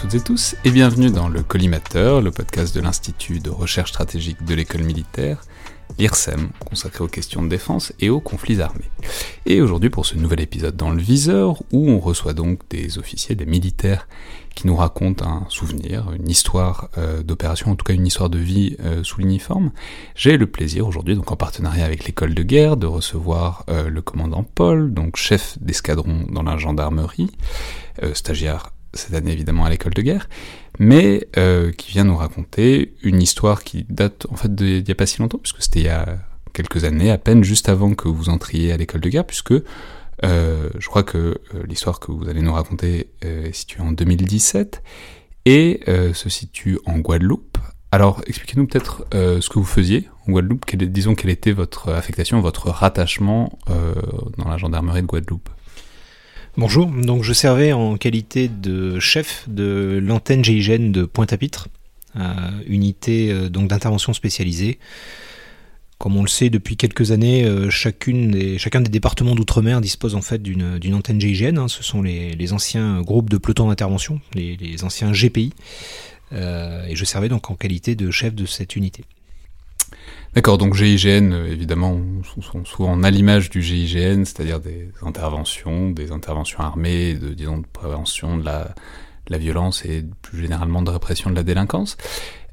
toutes et tous et bienvenue dans le Collimateur, le podcast de l'Institut de recherche stratégique de l'école militaire l'IRSEM, consacré aux questions de défense et aux conflits armés. Et aujourd'hui pour ce nouvel épisode dans le viseur, où on reçoit donc des officiers, des militaires, qui nous racontent un souvenir, une histoire euh, d'opération, en tout cas une histoire de vie euh, sous l'uniforme, j'ai le plaisir aujourd'hui, donc en partenariat avec l'école de guerre, de recevoir euh, le commandant Paul, donc chef d'escadron dans la gendarmerie, stagiaire cette année évidemment à l'école de guerre, mais euh, qui vient nous raconter une histoire qui date en fait d'il n'y a pas si longtemps, puisque c'était il y a quelques années, à peine juste avant que vous entriez à l'école de guerre, puisque euh, je crois que euh, l'histoire que vous allez nous raconter est située en 2017 et se situe en Guadeloupe. Alors, expliquez-nous peut-être ce que vous faisiez en Guadeloupe, disons quelle était votre affectation, votre rattachement dans la gendarmerie de Guadeloupe? Bonjour, donc je servais en qualité de chef de l'antenne GIGN de Pointe-à-Pitre, euh, unité euh, donc d'intervention spécialisée. Comme on le sait depuis quelques années, euh, chacun des départements d'outre-mer dispose en fait d'une antenne GIGN. Hein. ce sont les, anciens groupes de peloton d'intervention, les, les, anciens GPI. et je servais donc en qualité de chef de cette unité. D'accord, donc GIGN, euh, évidemment, sont souvent à l'image du GIGN, c'est-à-dire des interventions, des interventions armées, de, disons, de prévention de la, de la violence et plus généralement de répression de la délinquance.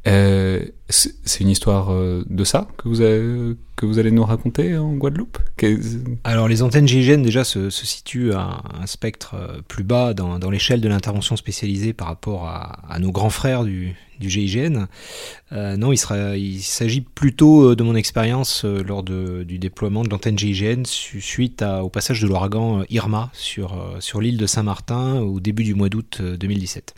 Euh, c'est une histoire euh, de ça que vous, avez, que vous allez nous raconter en Guadeloupe? Alors les antennes GIGN déjà se, se situent à un spectre euh, plus bas dans, dans l'échelle de l'intervention spécialisée par rapport à, à, nos grands frères du, du GIGN. Euh, non, il, sera, il s'agit plutôt de mon expérience lors de, du déploiement de l'antenne GIGN suite à, au passage de l'ouragan Irma sur, sur l'île de Saint-Martin au début du mois d'août 2017.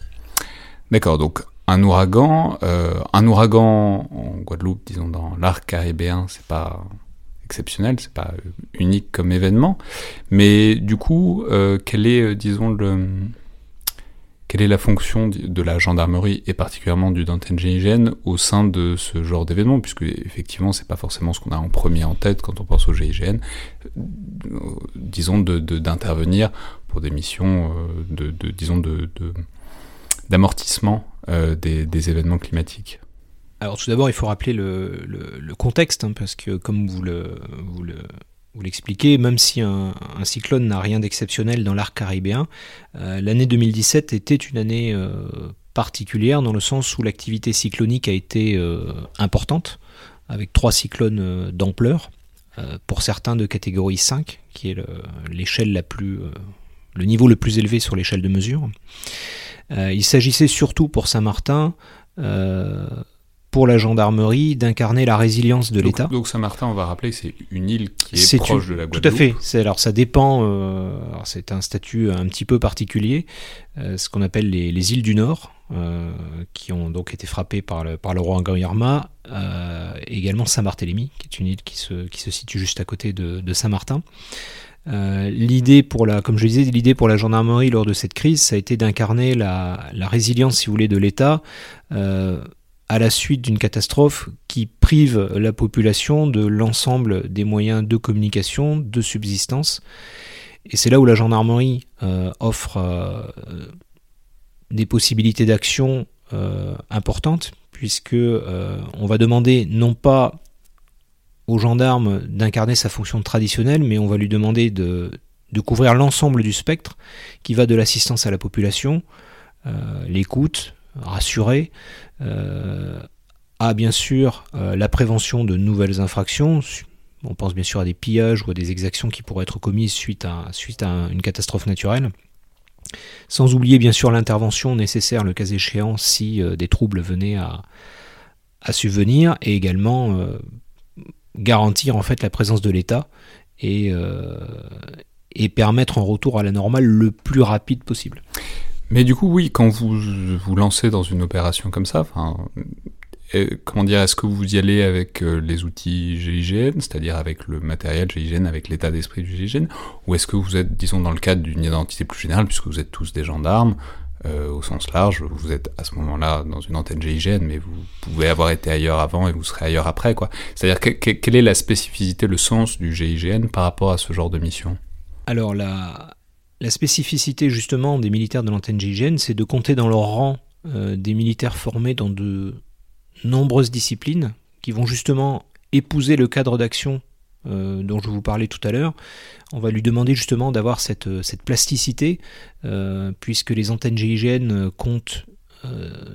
D'accord, donc un ouragan, euh, un ouragan en Guadeloupe, disons dans l'arc caribéen, c'est pas exceptionnel, c'est pas unique comme événement, mais du coup, euh, quelle est, euh, disons le, quelle est la fonction de la gendarmerie et particulièrement du Danten GIGN au sein de ce genre d'événement, puisque effectivement c'est pas forcément ce qu'on a en premier en tête quand on pense au GIGN, disons de d'intervenir pour des missions de, de disons de d'amortissement euh, des, événements climatiques Alors tout d'abord, il faut rappeler le, contexte, hein, parce que comme vous le, vous le vous l'expliquez, même si un, cyclone n'a rien d'exceptionnel dans l'arc caribéen, euh, l'année 2017 était une année euh, particulière dans le sens où l'activité cyclonique a été importante, avec trois cyclones d'ampleur, pour certains de catégorie 5, qui est l'échelle la plus, le niveau le plus élevé sur l'échelle de mesure. Euh, il s'agissait surtout pour Saint-Martin, euh, pour la gendarmerie, d'incarner la résilience de l'État. Donc Saint-Martin, on va rappeler, c'est une île qui est, proche de la Guadeloupe. Tout à fait. Alors ça dépend. Euh, c'est un statut un petit peu particulier, ce qu'on appelle les, îles du Nord, qui ont donc été frappées par le, par le roi Irma. également Saint-Barthélemy, qui est une île qui se, qui se situe juste à côté de, de Saint-Martin. Euh, l'idée pour la, comme je disais, l'idée pour la gendarmerie lors de cette crise, ça a été d'incarner la, résilience, si vous voulez, de l'État euh, à la suite d'une catastrophe qui prive la population de l'ensemble des moyens de communication, de subsistance. Et c'est là où la gendarmerie euh, offre des possibilités d'action importantes, puisque on va demander non pas aux gendarmes d'incarner sa fonction traditionnelle, mais on va lui demander de, de couvrir l'ensemble du spectre qui va de l'assistance à la population, euh, l'écoute, rassurer, euh, à bien sûr euh, la prévention de nouvelles infractions. On pense bien sûr à des pillages ou à des exactions qui pourraient être commises suite à, suite à une catastrophe naturelle. Sans oublier bien sûr l'intervention nécessaire, le cas échéant, si des troubles venaient à, à subvenir, et également garantir en fait la présence de l'État et, et permettre un retour à la normale le plus rapide possible. Mais du coup, oui, quand vous vous lancez dans une opération comme ça, euh, comment dire, est-ce que vous y allez avec euh, les outils GIGN, c'est-à-dire avec le matériel GIGN, avec l'état d'esprit du GIGN, ou est-ce que vous êtes, disons, dans le cadre d'une identité plus générale, puisque vous êtes tous des gendarmes, euh, au sens large, vous êtes à ce moment-là dans une antenne GIGN, mais vous pouvez avoir été ailleurs avant et vous serez ailleurs après. C'est-à-dire, quelle est la spécificité, le sens du GIGN par rapport à ce genre de mission? Alors, la, la spécificité justement des militaires de l'antenne GIGN, c'est de compter dans leur rang euh, des militaires formés dans de nombreuses disciplines qui vont justement épouser le cadre d'action euh, dont je vous parlais tout à l'heure. On va lui demander justement d'avoir cette, euh, plasticité, puisque les antennes GIGN comptent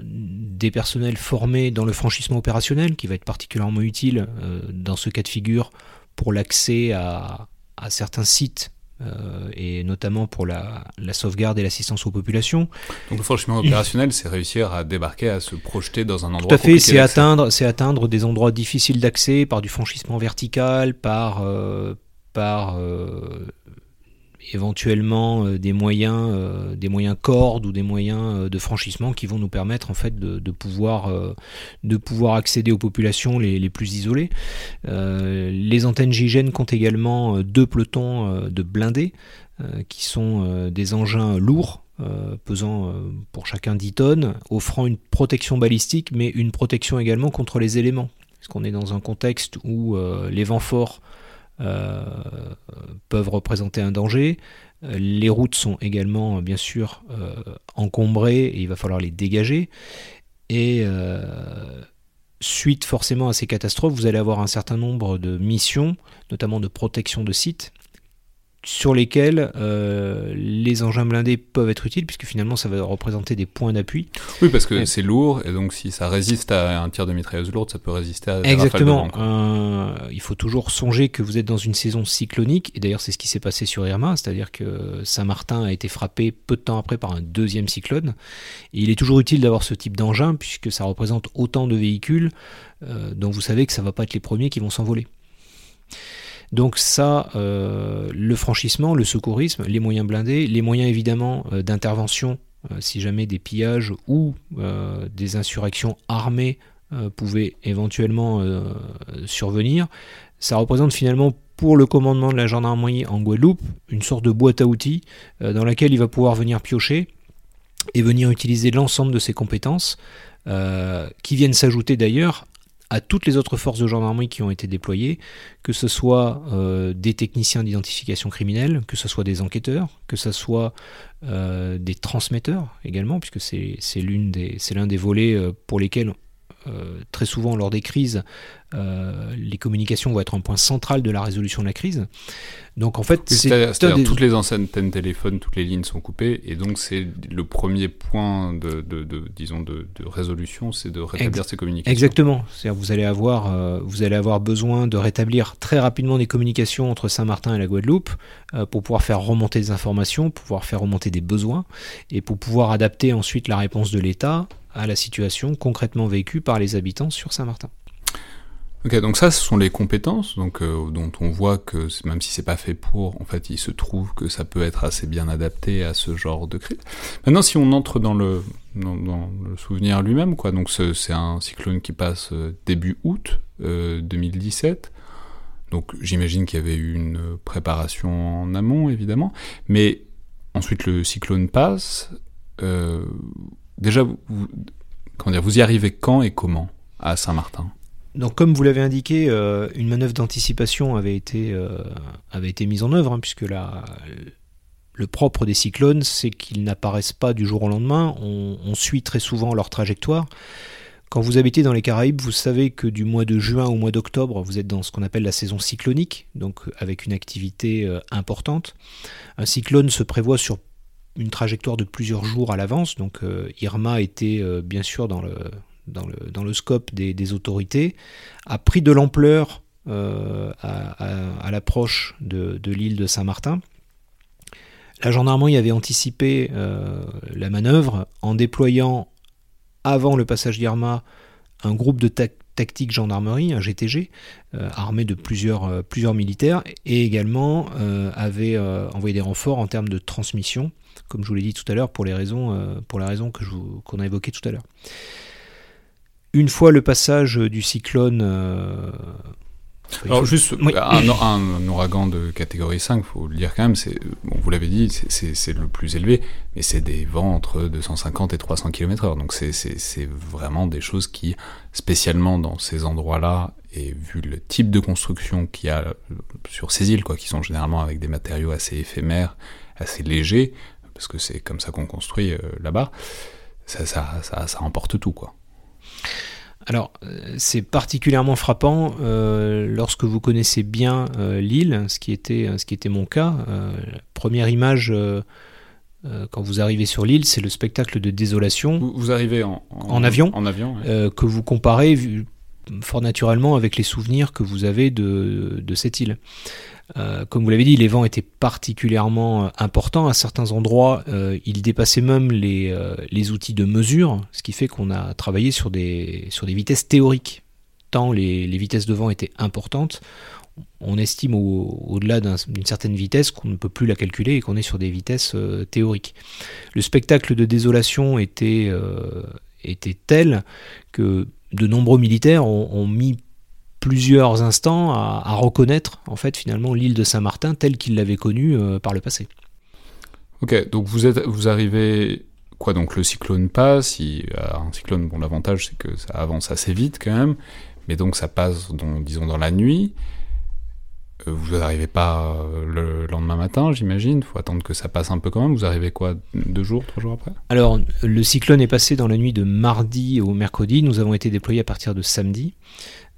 des personnels formés dans le franchissement opérationnel, qui va être particulièrement utile dans ce cas de figure pour l'accès à certains sites euh, et notamment pour la, sauvegarde et l'assistance aux populations. Donc le franchissement opérationnel, c'est réussir à débarquer, à se projeter dans un endroit. Tout à fait, c'est atteindre, c'est atteindre des endroits difficiles d'accès par du franchissement vertical, par, euh, par euh, éventuellement euh, des moyens, euh, des moyens cordes ou des moyens euh, de franchissement qui vont nous permettre en fait de, pouvoir, de pouvoir accéder aux populations les, plus isolées. les antennes GIGN comptent également deux pelotons de blindés qui sont des engins lourds pesant pour chacun 10 tonnes, offrant une protection balistique, mais une protection également contre les éléments. Parce qu'on est dans un contexte où les vents forts peuvent représenter un danger. Euh, les routes sont également, bien sûr, euh, encombrées et il va falloir les dégager. Et suite forcément à ces catastrophes, vous allez avoir un certain nombre de missions, notamment de protection de sites, sur lesquels euh, les engins blindés peuvent être utiles, puisque finalement ça va représenter des points d'appui. Oui, parce que c'est lourd, et donc si ça résiste à un tir de mitrailleuse lourde, ça peut résister à des Exactement. Euh, il faut toujours songer que vous êtes dans une saison cyclonique, et d'ailleurs c'est ce qui s'est passé sur Irma, c'est-à-dire que Saint-Martin a été frappé peu de temps après par un deuxième cyclone. Et il est toujours utile d'avoir ce type d'engin, puisque ça représente autant de véhicules euh, dont vous savez que ça ne va pas être les premiers qui vont s'envoler. Donc ça, euh, le franchissement, le secourisme, les moyens blindés, les moyens évidemment euh, d'intervention euh, si jamais des pillages ou des insurrections armées pouvaient éventuellement survenir, ça représente finalement pour le commandement de la gendarmerie en Guadeloupe une sorte de boîte à outils dans laquelle il va pouvoir venir piocher et venir utiliser l'ensemble de ses compétences qui viennent s'ajouter d'ailleurs à toutes les autres forces de gendarmerie qui ont été déployées, que ce soit euh, des techniciens d'identification criminelle, que ce soit des enquêteurs, que ce soit euh, des transmetteurs également, puisque c'est l'un des, volets euh, pour lesquels très souvent lors des crises, les communications vont être un point central de la résolution de la crise. Donc en fait, c'est toutes les antennes téléphone, toutes les lignes sont coupées, et donc c'est le premier point de, disons de, résolution, c'est de rétablir ces communications. Exactement. C'est-à-dire vous allez avoir euh, vous allez avoir besoin de rétablir très rapidement des communications entre Saint-Martin et la Guadeloupe euh, pour pouvoir faire remonter des informations, pour pouvoir faire remonter des besoins, et pour pouvoir adapter ensuite la réponse de l'État à la situation concrètement vécue par les habitants sur Saint-Martin. Ok, donc ça, ce sont les compétences, donc euh, dont on voit que même si c'est pas fait pour, en fait, il se trouve que ça peut être assez bien adapté à ce genre de crise. Maintenant, si on entre dans le souvenir lui-même, quoi, donc c'est un cyclone qui passe euh, début août 2017. Euh, donc j'imagine qu'il y avait eu une préparation en amont, évidemment, mais ensuite le cyclone passe. Déjà, vous, comment dire, vous y arrivez quand et comment à Saint-Martin? Donc, comme vous l'avez indiqué, euh, une manœuvre d'anticipation avait été euh, avait été mise en œuvre, hein, puisque le propre des cyclones, c'est qu'ils n'apparaissent pas du jour au lendemain. On, suit très souvent leur trajectoire. Quand vous habitez dans les Caraïbes, vous savez que du mois de juin au mois d'octobre, vous êtes dans ce qu'on appelle la saison cyclonique, donc avec une activité importante. Un cyclone se prévoit sur une trajectoire de plusieurs jours à l'avance, donc Irma était bien sûr dans le, scope des, autorités, a pris de l'ampleur à, à, l'approche de, l'île de Saint-Martin. La gendarmerie avait anticipé euh, la manœuvre en déployant avant le passage d'Irma un groupe de tactique gendarmerie, un GTG, euh, armé de plusieurs, euh, plusieurs militaires, et également avait envoyé des renforts en termes de transmission, comme je vous l'ai dit tout à l'heure, pour la raison que qu'on a évoquée tout à l'heure. Une fois le passage du cyclone alors juste, un, ouragan de catégorie 5, faut le dire quand même, c'est, bon, vous l'avez dit, c'est le plus élevé, mais c'est des vents entre 250 et 300 km/h. Donc c'est vraiment des choses qui, spécialement dans ces endroits-là, et vu le type de construction qu'il y a sur ces îles, quoi, qui sont généralement avec des matériaux assez éphémères, assez légers, parce que c'est comme ça qu'on construit euh, là-bas, ça, ça, ça, ça emporte tout, quoi. Alors, euh, c'est particulièrement frappant euh, lorsque vous connaissez bien euh, l'île, ce, qui était, ce qui était mon cas. première image, quand vous arrivez sur l'île, c'est le spectacle de désolation. Vous, arrivez en, avion, en avion que vous comparez fort naturellement avec les souvenirs que vous avez de, cette île. Euh, comme vous l'avez dit, les vents étaient particulièrement euh, importants. À certains endroits, euh, ils dépassaient même les, outils de mesure, ce qui fait qu'on a travaillé sur des, sur des vitesses théoriques. Tant les, les vitesses de vent étaient importantes, on estime au-delà d'une certaine vitesse qu'on ne peut plus la calculer et qu'on est sur des vitesses théoriques. Le spectacle de désolation était, était tel que de nombreux militaires ont, mis plusieurs instants à, reconnaître en fait finalement l'île de Saint-Martin telle qu'il l'avait connue euh, par le passé. Ok, donc vous êtes, vous arrivez quoi donc le cyclone passe. Il, un cyclone, bon l'avantage c'est que ça avance assez vite quand même, mais donc ça passe disons dans la nuit. Euh, vous n'arrivez pas euh, le lendemain matin, j'imagine. Il faut attendre que ça passe un peu quand même. Vous arrivez quoi Deux jours, trois jours après? Alors, le cyclone est passé dans la nuit de mardi au mercredi. Nous avons été déployés à partir de samedi.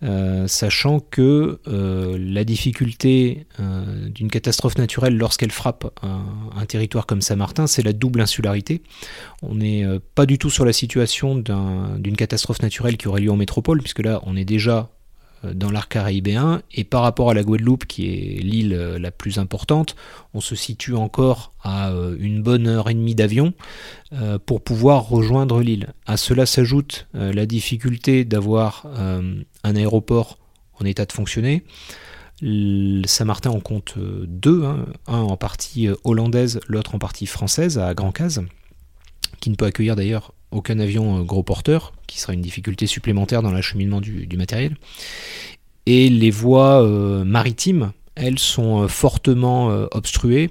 Euh, sachant que la difficulté d'une catastrophe naturelle lorsqu'elle frappe un, territoire comme Saint-Martin, c'est la double insularité. On n'est pas du tout sur la situation d'une catastrophe naturelle qui aurait lieu en métropole, puisque là on est déjà dans l'arc caribéen, et par rapport à la Guadeloupe, qui est l'île euh, la plus importante, on se situe encore à euh, une bonne heure et demie d'avion pour pouvoir rejoindre l'île. À cela s'ajoute la difficulté d'avoir un aéroport en état de fonctionner. Saint-Martin en compte deux, hein. un en partie hollandaise, l'autre en partie française, à Grand Case, qui ne peut accueillir d'ailleurs aucun avion euh, gros porteur, qui sera une difficulté supplémentaire dans l'acheminement du, matériel. Et les voies euh, maritimes, elles sont euh, fortement obstruées,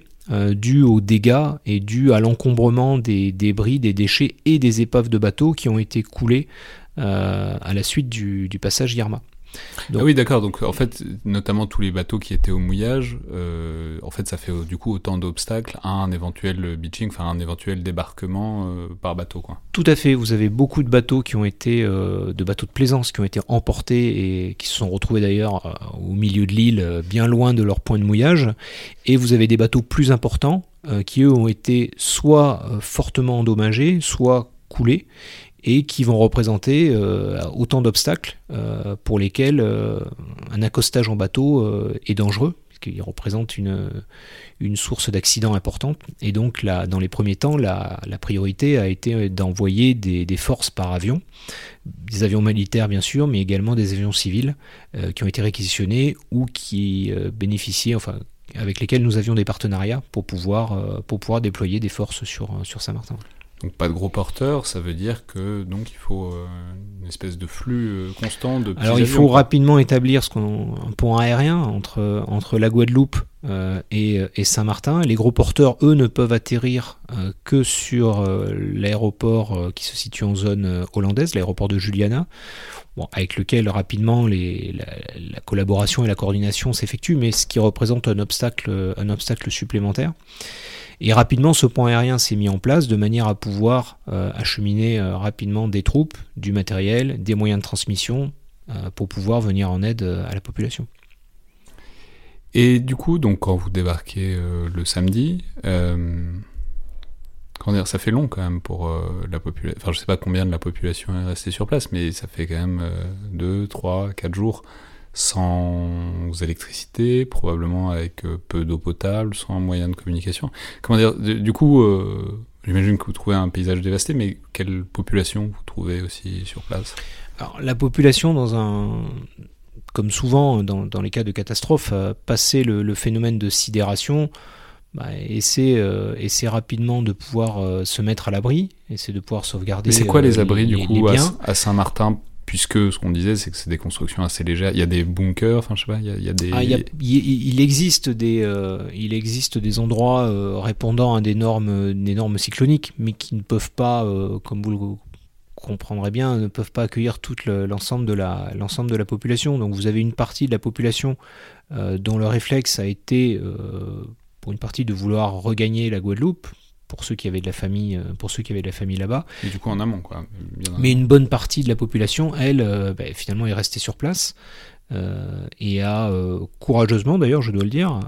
dues aux dégâts et dues à l'encombrement des débris, des déchets et des épaves de bateaux qui ont été coulés à la suite du, passage Yerma. Ah oui, d'accord. Donc en fait, notamment tous les bateaux qui étaient au mouillage, euh, en fait, ça fait du coup autant d'obstacles à un éventuel beaching, enfin un éventuel débarquement euh, par bateau, quoi. Tout à fait. Vous avez beaucoup de bateaux qui ont été, euh, de bateaux de plaisance, qui ont été emportés et qui se sont retrouvés d'ailleurs au milieu de l'île, bien loin de leur point de mouillage. Et vous avez des bateaux plus importants qui eux ont été soit fortement endommagés, soit coulés et qui vont représenter euh, autant d'obstacles euh, pour lesquels euh, un accostage en bateau est dangereux, puisqu'il représente une, une source d'accidents importante. Et donc, là, dans les premiers temps, la, la priorité a été d'envoyer des, des, forces par avion, des avions militaires bien sûr, mais également des avions civils qui ont été réquisitionnés ou qui bénéficiaient, enfin, avec lesquels nous avions des partenariats pour pouvoir, pour pouvoir déployer des forces sur, sur Saint-Martin. Donc pas de gros porteurs, ça veut dire que donc il faut euh, une espèce de flux euh, constant de Alors il faut rapidement établir ce qu'on un pont aérien entre entre la Guadeloupe euh, et, et Saint-Martin. Les gros porteurs, eux, ne peuvent atterrir que sur l'aéroport qui se situe en zone hollandaise, l'aéroport de Juliana, bon, avec lequel rapidement les, la, la collaboration et la coordination s'effectuent, mais ce qui représente un obstacle un obstacle supplémentaire. Et rapidement, ce point aérien s'est mis en place de manière à pouvoir acheminer rapidement des troupes, du matériel, des moyens de transmission pour pouvoir venir en aide à la population. Et du coup, donc quand vous débarquez le samedi, ça fait long quand même pour la population. Enfin, je sais pas combien de la population est restée sur place, mais ça fait quand même 2, 3, 4 jours sans électricité, probablement avec euh, peu d'eau potable, sans moyen de communication. Comment dire Du coup, euh, j'imagine que vous trouvez un paysage dévasté, mais quelle population vous trouvez aussi sur place? Alors, la population, dans un, comme souvent dans, les cas de catastrophe, a passé le, phénomène de sidération. Bah, essaie, euh, rapidement de pouvoir se mettre à l'abri, essaie de pouvoir sauvegarder. Mais c'est quoi les abris du coup à Saint-Martin puisque ce qu'on disait, c'est que c'est des constructions assez légères. Il y a des bunkers, enfin je sais pas, il y a, des. Ah, il, existe des, euh, il existe des endroits euh, répondant à des normes, des normes cycloniques, mais qui ne peuvent pas, euh, comme vous le comprendrez bien, ne peuvent pas accueillir tout l'ensemble de l'ensemble de la population. Donc vous avez une partie de la population dont le réflexe a été, pour une partie, de vouloir regagner la Guadeloupe pour ceux qui avaient de la famille, euh, pour ceux qui avaient de la famille là-bas. Et du coup en amont, quoi. Mais une bonne partie de la population, elle, euh, bah, finalement, est restée sur place. Euh, et a courageusement d'ailleurs je dois le dire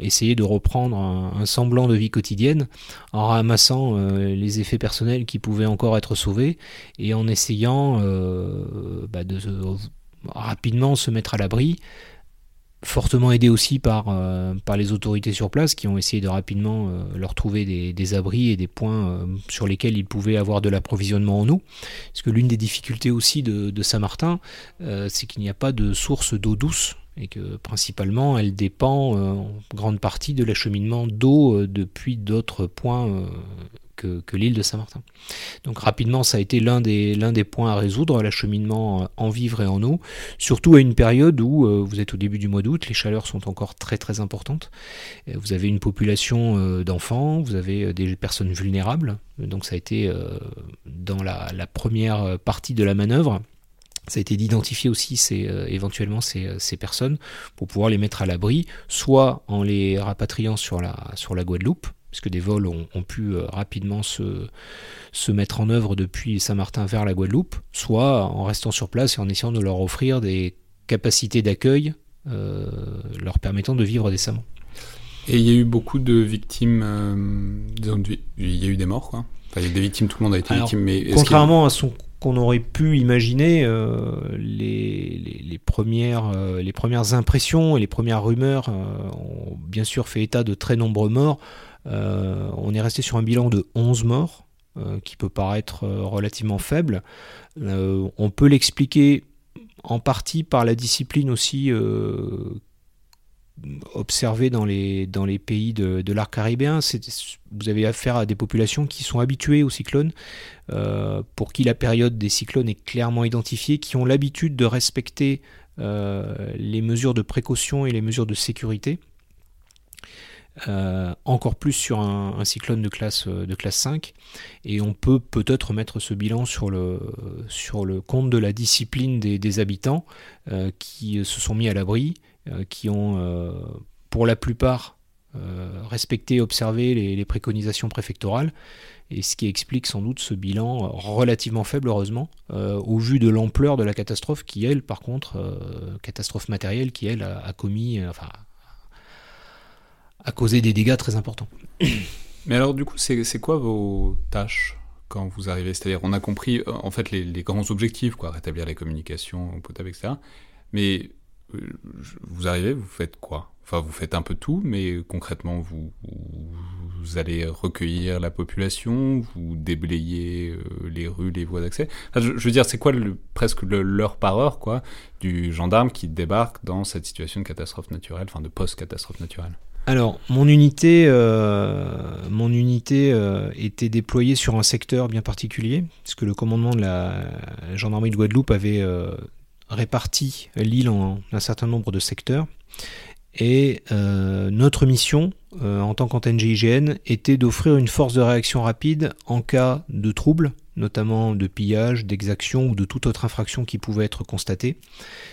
essayé de reprendre un, semblant de vie quotidienne en ramassant les effets personnels qui pouvaient encore être sauvés et en essayant bah, de rapidement se mettre à l'abri fortement aidé aussi par, euh, par les autorités sur place qui ont essayé de rapidement euh, leur trouver des, abris et des points euh, sur lesquels ils pouvaient avoir de l'approvisionnement en eau. Parce que l'une des difficultés aussi de, Saint-Martin, c'est qu'il n'y a pas de source d'eau douce et que principalement elle dépend en grande partie de l'acheminement d'eau depuis d'autres points que, l'île de Saint-Martin. Donc rapidement, ça a été l'un des, l'un des points à résoudre, l'acheminement en vivres et en eau, surtout à une période où euh, vous êtes au début du mois d'août, les chaleurs sont encore très très importantes, vous avez une population euh, d'enfants, vous avez euh, des personnes vulnérables, donc ça a été dans la, première partie de la manœuvre, ça a été d'identifier aussi ces, éventuellement ces, ces, personnes pour pouvoir les mettre à l'abri, soit en les rapatriant sur la, sur la Guadeloupe, puisque des vols ont, pu euh, rapidement se, se, mettre en œuvre depuis Saint-Martin vers la Guadeloupe, soit en restant sur place et en essayant de leur offrir des capacités d'accueil euh, leur permettant de vivre décemment. Et il y a eu beaucoup de victimes, euh, il y a eu des morts, quoi. il y a eu des victimes, tout le monde a été victime, mais... Contrairement à ce qu'on aurait pu imaginer, les, les, premières, les premières impressions et les premières rumeurs ont bien sûr fait état de très nombreux morts. Euh, on est resté sur un bilan de 11 morts, euh, qui peut paraître euh, relativement faible. on peut l'expliquer en partie par la discipline aussi observée dans les, pays de, l'arc caribéen. Vous avez affaire à des populations qui sont habituées aux cyclones, pour qui la période des cyclones est clairement identifiée, qui ont l'habitude de respecter les mesures de précaution et les mesures de sécurité. Euh, encore plus sur un, cyclone de classe, euh, de classe 5. Et on peut peut-être mettre ce bilan sur le, compte de la discipline des, habitants euh, qui se sont mis à l'abri, qui ont pour la plupart respecté observé les, préconisations préfectorales. Et ce qui explique sans doute ce bilan relativement faible, heureusement, au vu de l'ampleur de la catastrophe qui, elle, par contre, catastrophe matérielle qui, elle, a, commis, a causé des dégâts très importants. Mais alors du coup, c'est quoi vos tâches quand vous arrivez? C'est-à-dire, on a compris euh, en fait les, grands objectifs, quoi, rétablir les communications potables, etc. Mais euh, vous arrivez, vous faites quoi? Enfin, vous faites un peu tout, mais concrètement, vous, allez recueillir la population, vous déblayez euh, les rues, les voies d'accès? je, veux dire, c'est quoi presque l'heure par heure, quoi, du gendarme qui débarque dans cette situation de catastrophe naturelle, enfin de post-catastrophe naturelle? Alors, mon unité, euh, mon unité euh, était déployée sur un secteur bien particulier, puisque le commandement de la gendarmerie de Guadeloupe avait euh, réparti l'île en un certain nombre de secteurs. Et notre mission, en tant qu'antenne GIGN, était d'offrir une force de réaction rapide en cas de trouble notamment de pillage, d'exaction ou de toute autre infraction qui pouvait être constatée.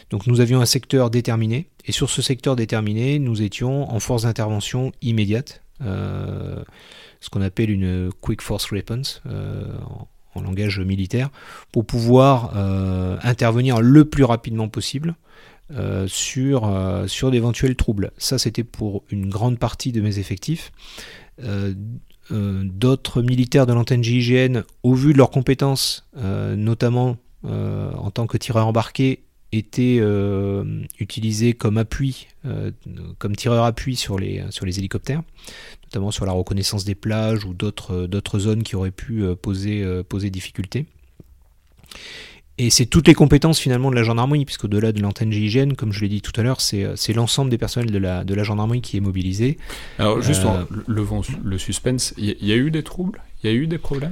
Donc nous avions un secteur déterminé, et sur ce secteur déterminé, nous étions en force d'intervention immédiate, ce qu'on appelle une quick force response en, en, langage militaire, pour pouvoir intervenir le plus rapidement possible euh, sur, euh, sur d'éventuels troubles. Ça, c'était pour une grande partie de mes effectifs. Euh, d'autres militaires de l'antenne GIGN, au vu de leurs compétences, notamment en tant que tireur embarqué, étaient utilisés comme appui, comme tireur appui sur les, sur les hélicoptères, notamment sur la reconnaissance des plages ou d'autres zones qui auraient pu poser, poser difficulté. Et c'est toutes les compétences finalement de la gendarmerie, puisqu'au-delà de l'antenne GIGN, comme je l'ai dit tout à l'heure, c'est, l'ensemble des personnels de la, de la gendarmerie qui est mobilisé. Alors juste euh, le, le suspense, il y, a eu des troubles? Il y a eu des problèmes?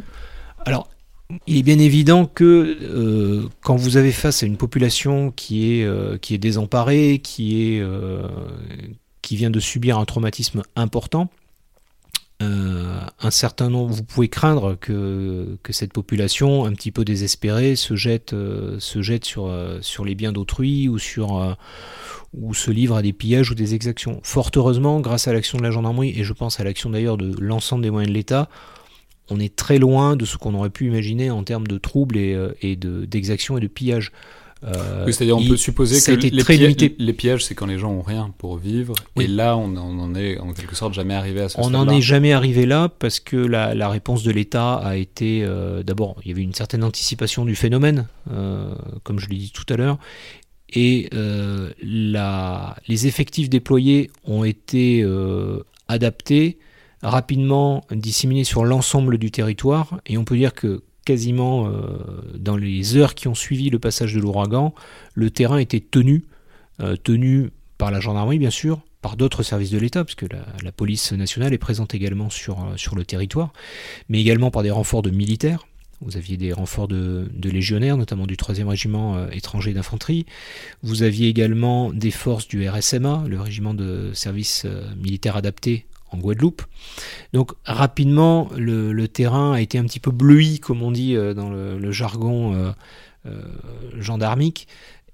Alors, il est bien évident que euh, quand vous avez face à une population qui est, euh, qui est désemparée, qui, est, qui vient de subir un traumatisme important, euh, un certain nombre, vous pouvez craindre que, cette population, un petit peu désespérée, se jette, euh, euh, sur les biens d'autrui ou, se livre à des pillages ou des exactions. Fort heureusement, grâce à l'action de la gendarmerie, et je pense à l'action d'ailleurs de l'ensemble des moyens de l'État, on est très loin de ce qu'on aurait pu imaginer en termes de troubles et d'exactions et de pillages. Euh, c'est-à-dire, on peut supposer que les, pièges, les, pièges, c'est quand les gens ont rien pour vivre. Et là, on n'en est en quelque sorte jamais arrivé à ce On n'en est jamais arrivé là parce que la, réponse de l'État a été. Euh, d'abord, il y avait une certaine anticipation du phénomène, euh, comme je l'ai dit tout à l'heure. Et la, les effectifs déployés ont été adaptés, rapidement disséminés sur l'ensemble du territoire. Et on peut dire que quasiment euh, dans les heures qui ont suivi le passage de l'ouragan, le terrain était tenu, euh, tenu par la gendarmerie bien sûr, par d'autres services de l'État, puisque la, police nationale est présente également sur, euh, sur le territoire, mais également par des renforts de militaires. Vous aviez des renforts de, légionnaires, notamment du 3e régiment étranger d'infanterie. Vous aviez également des forces du RSMA, le régiment de service militaire adapté en Guadeloupe. Donc rapidement, le, terrain a été un petit peu bleui, comme on dit euh, dans le, jargon euh, euh, gendarmique,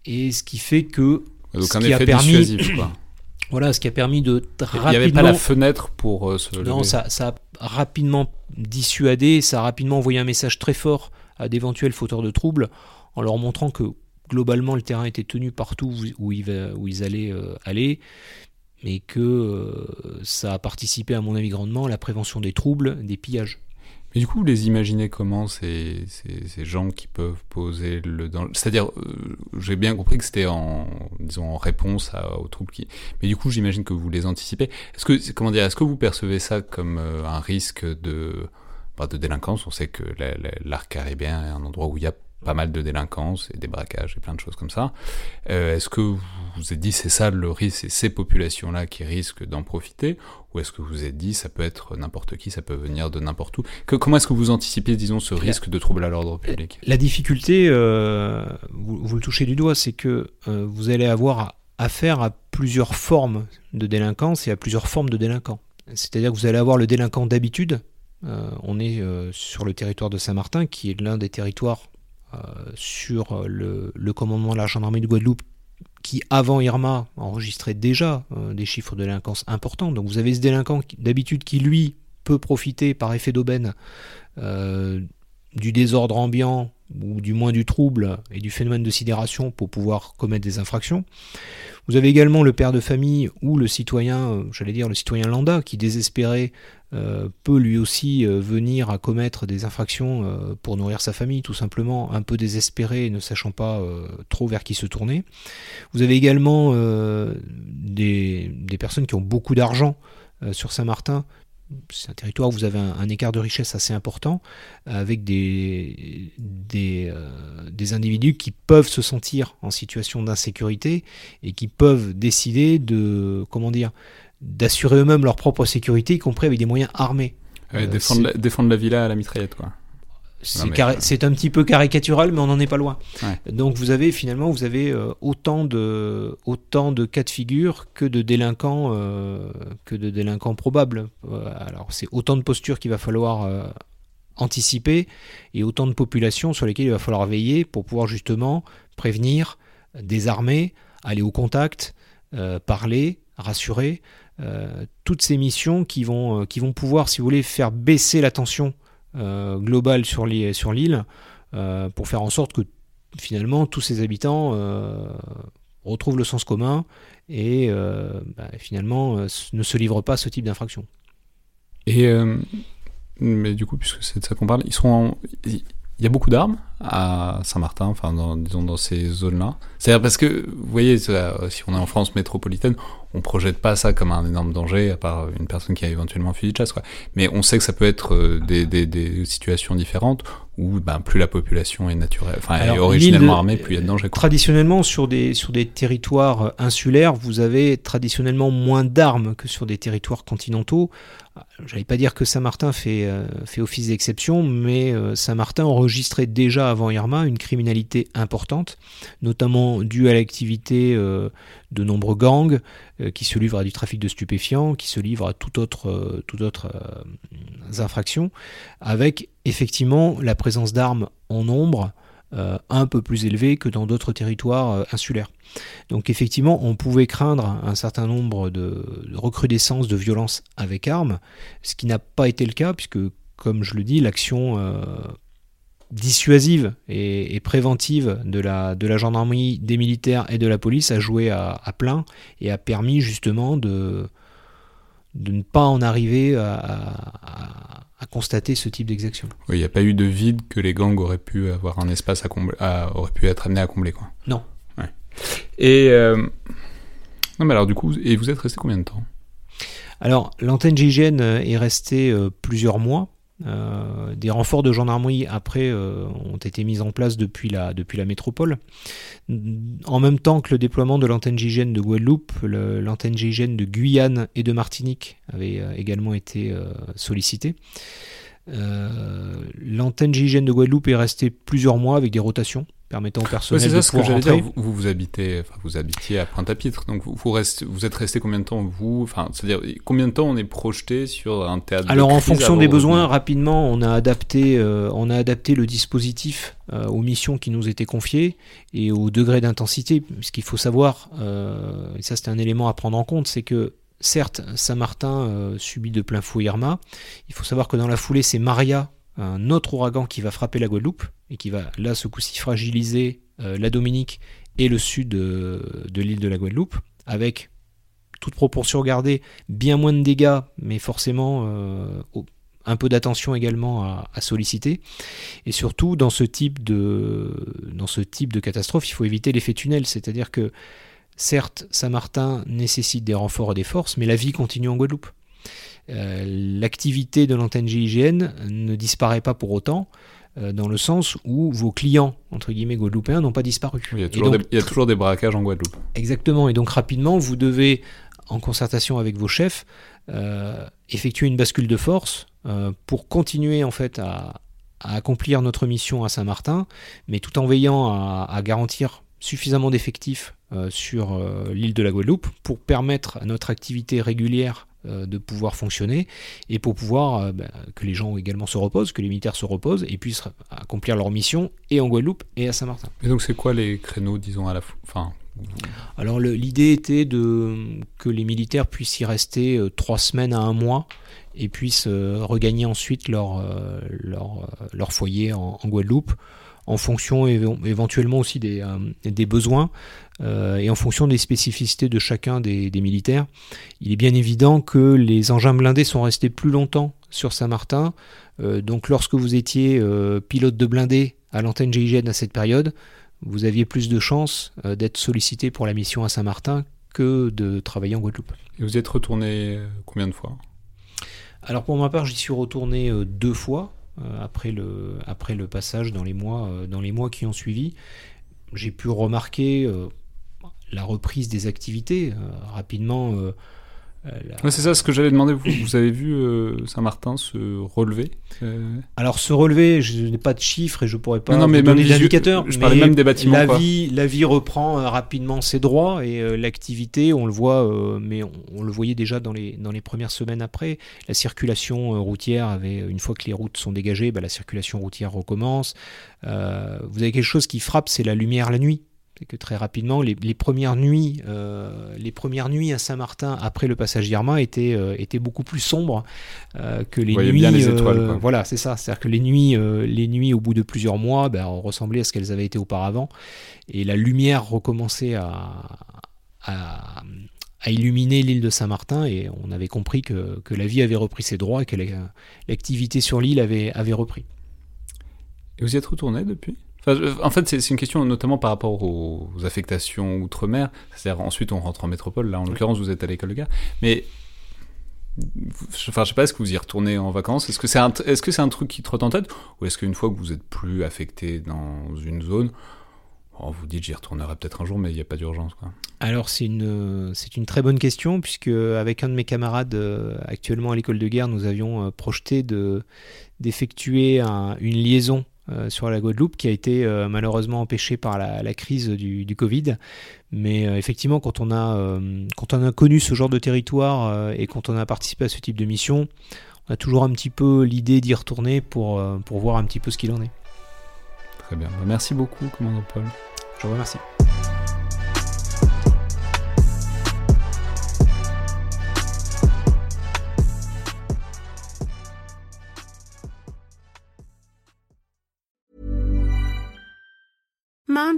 et ce qui fait que... Donc ce un qui a permis, Voilà, ce qui a permis de rapidement... Il n'y avait pas la fenêtre pour se Non, ça, ça, a rapidement dissuadé, ça a rapidement envoyé un message très fort à d'éventuels fauteurs de troubles, en leur montrant que globalement le terrain était tenu partout où, ils, où ils allaient aller mais que euh, ça a participé à mon avis grandement à la prévention des troubles, des pillages. Mais du coup, vous les imaginez comment ces, ces, gens qui peuvent poser le danger C'est-à-dire, euh, j'ai bien compris que c'était en, disons, en réponse aux troubles qui. Mais du coup, j'imagine que vous les anticipez. Est-ce que, comment dire, est-ce que vous percevez ça comme euh, un risque de, bah, de délinquance? On sait que l'arc caribéen est un endroit où il y a pas mal de délinquance et des braquages et plein de choses comme ça. Euh, est-ce que vous vous êtes dit c'est ça le risque, c'est ces populations-là qui risquent d'en profiter? Ou est-ce que vous vous êtes dit ça peut être n'importe qui, ça peut venir de n'importe où? Que, Comment est-ce que vous anticipez, disons, ce risque de trouble à l'ordre public? La difficulté, euh, vous, le touchez du doigt, c'est que euh, vous allez avoir affaire à plusieurs formes de délinquance et à plusieurs formes de délinquants. C'est-à-dire que vous allez avoir le délinquant d'habitude, on est sur le territoire de Saint-Martin, qui est l'un des territoires sur le, commandement de la gendarmerie de Guadeloupe qui, avant Irma, enregistrait déjà euh, des chiffres de délinquance importants. Donc vous avez ce délinquant d'habitude qui, lui, peut profiter par effet d'aubaine euh, du désordre ambiant ou du moins du trouble et du phénomène de sidération pour pouvoir commettre des infractions. Vous avez également le père de famille ou le citoyen, j'allais dire le citoyen lambda, qui désespéré euh, peut lui aussi euh, venir à commettre des infractions euh, pour nourrir sa famille, tout simplement, un peu désespéré ne sachant pas trop vers qui se tourner. Vous avez également des, personnes qui ont beaucoup d'argent sur Saint-Martin. C'est un territoire où vous avez un, écart de richesse assez important, avec des, des, des individus qui peuvent se sentir en situation d'insécurité et qui peuvent décider de, comment dire, d'assurer eux-mêmes leur propre sécurité, y compris avec des moyens armés. Euh, défendre, la, défendre, la, villa à la mitraillette, quoi. C'est un petit peu caricatural, mais on n'en est pas loin. Donc vous avez finalement vous avez euh, autant de autant de cas de figure que de délinquants euh, que de délinquants probables. alors c'est autant de postures qu'il va falloir anticiper et autant de populations sur lesquelles il va falloir veiller pour pouvoir justement prévenir, désarmer, aller au contact, parler, rassurer toutes ces missions qui vont, qui vont pouvoir, si vous voulez, faire baisser la tension globale sur l'île pour faire en sorte que finalement tous ces habitants retrouvent le sens commun et bah, finalement ne se livrent pas à ce type d'infraction. Et mais du coup, puisque c'est de ça qu'on parle, ils seront. Il y a beaucoup d'armes à Saint-Martin, enfin, dans, disons dans ces zones-là. C'est-à-dire parce que, vous voyez, si on est en France métropolitaine, on projette pas ça comme un énorme danger, à part une personne qui a éventuellement un fusil de chasse, quoi. Mais on sait que ça peut être euh, des, des, des situations différentes où ben, plus la population est naturelle, enfin est originellement armée, plus il y a de danger. Traditionnellement, sur des, sur des territoires insulaires, vous avez traditionnellement moins d'armes que sur des territoires continentaux. J'allais pas dire que Saint-Martin fait, euh, office d'exception, mais euh, Saint-Martin enregistrait déjà avant Irma une criminalité importante, notamment due à l'activité euh, de nombreux gangs qui se livrent à du trafic de stupéfiants, qui se livrent à toute autre, toute autre infractions, avec effectivement la présence d'armes en nombre un peu plus élevée que dans d'autres territoires euh, insulaires. Donc effectivement, on pouvait craindre un certain nombre de, recrudescences de violences avec armes, ce qui n'a pas été le cas, puisque, comme je le dis, l'action euh, dissuasive et, préventive de la, de la gendarmerie, des militaires et de la police a joué à plein et a permis justement de, de ne pas en arriver à, constater ce type d'exaction. Oui, il n'y a pas eu de vide que les gangs auraient pu avoir un espace à combler, auraient pu être amenés à combler, quoi. Non. Et euh, non, mais alors du coup, et vous êtes resté combien de temps? Alors, l'antenne GIGN est restée euh, plusieurs mois. Euh, des renforts de gendarmerie après euh, ont été mis en place depuis la, métropole. En même temps que le déploiement de l'antenne GIGN de Guadeloupe, l'antenne GIGN de Guyane et de Martinique avait euh, également été sollicité. l'antenne GIGN de Guadeloupe est restée plusieurs mois avec des rotations permettant au personnel c'est ça, ce que dire. Vous, vous, habitez, enfin, vous habitiez à Pointe-à-Pitre, donc vous, vous, vous êtes resté combien de temps vous Enfin, c'est-à-dire combien de temps on est projeté sur un théâtre Alors, en fonction des besoins, rapidement, on a adapté, euh, on a adapté le dispositif euh, aux missions qui nous étaient confiées et au degré d'intensité. Ce qu'il faut savoir, euh, et ça c'est un élément à prendre en compte, c'est que certes, Saint-Martin subit de plein fouet Irma. Il faut savoir que dans la foulée, c'est Maria un autre ouragan qui va frapper la Guadeloupe et qui va là ce coup-ci fragiliser euh, la Dominique et le sud de, l'île de la Guadeloupe, avec toute proportion gardée, bien moins de dégâts, mais forcément euh, un peu d'attention également à, solliciter. Et surtout, dans ce type de, dans ce type de catastrophe, il faut éviter l'effet tunnel, c'est-à-dire que certes, Saint-Martin nécessite des renforts et des forces, mais la vie continue en Guadeloupe. Euh, l'activité de l'antenne GIGN ne disparaît pas pour autant, euh, dans le sens où vos clients, entre guillemets, guadeloupéens, n'ont pas disparu. il, y a toujours des, braquages en Guadeloupe. Exactement, et donc rapidement, vous devez, en concertation avec vos chefs, euh, effectuer une bascule de force pour continuer en fait à, accomplir notre mission à Saint-Martin, mais tout en veillant à, garantir suffisamment d'effectifs sur l'île de la Guadeloupe pour permettre à notre activité régulière de pouvoir fonctionner et pour pouvoir euh, bah, que les gens également se reposent, que les militaires se reposent et puissent accomplir leur mission et en Guadeloupe et à Saint-Martin. Et donc c'est quoi les créneaux, disons, à la fin Alors l'idée était de, que les militaires puissent y rester euh, trois semaines à un mois et puissent regagner ensuite leur, leur, leur foyer en, Guadeloupe en fonction éventuellement aussi des, des besoins. Euh, et en fonction des spécificités de chacun des, militaires, il est bien évident que les engins blindés sont restés plus longtemps sur Saint-Martin. Euh, donc lorsque vous étiez euh, pilote de blindé à l'antenne GIGN à cette période, vous aviez plus de chances d'être sollicité pour la mission à Saint-Martin que de travailler en Guadeloupe. Et vous êtes retourné combien de fois? Alors pour ma part, j'y suis retourné deux fois après, le, après le passage dans les mois, dans les mois qui ont suivi. J'ai pu remarquer la reprise des activités. Euh, rapidement, euh, euh, c'est ça ce que j'allais demander. Vous, vous avez vu Saint-Martin se relever Alors se relever, je n'ai pas de chiffres et je pourrais pas mais donner d'indicateurs. Je parlais même des bâtiments. La vie, la vie reprend rapidement ses droits et l'activité, on le voit, mais on, le voyait déjà dans les dans les premières semaines après. La circulation routière avait, une fois que les routes sont dégagées, bah, la circulation routière recommence. vous avez quelque chose qui frappe, c'est la lumière la nuit C'est que très rapidement, les, premières nuits, euh, les premières nuits à Saint-Martin après le passage d'Irma étaient, euh, étaient beaucoup plus sombres euh, que les nuits. Bien les étoiles, voilà, c'est ça. C'est-à-dire que les nuits, les nuits au bout de plusieurs mois, ben, ressemblaient à ce qu'elles avaient été auparavant, et la lumière recommençait à, à, illuminer l'île de Saint-Martin, et on avait compris que, que, la vie avait repris ses droits et que l'activité sur l'île avait, avait repris. Et vous y êtes retourné depuis? En fait, c'est une question notamment par rapport aux affectations outre-mer. C'est-à-dire, ensuite, on rentre en métropole. Là, en l'occurrence, vous êtes à l'école de guerre. Mais, enfin, je sais pas, est-ce que vous y retournez en vacances? Est-ce que c'est un, est -ce que c'est un truc qui trotte en tête? Ou est-ce qu'une fois que vous êtes plus affecté dans une zone, oh, vous dites j'y retournerai peut-être un jour, mais il n'y a pas d'urgence Alors, c'est une, c'est une très bonne question, puisque avec un de mes camarades euh, actuellement à l'école de guerre, nous avions euh, projeté de, d'effectuer une liaison euh, sur la Guadeloupe qui a été euh, malheureusement empêchée par la, crise du, Covid. Mais euh, effectivement, quand on, a, quand on a connu ce genre de territoire et quand on a participé à ce type de mission, on a toujours un petit peu l'idée d'y retourner pour, pour voir un petit peu ce qu'il en est. Très bien. Merci beaucoup, commandant Paul. Je vous remercie.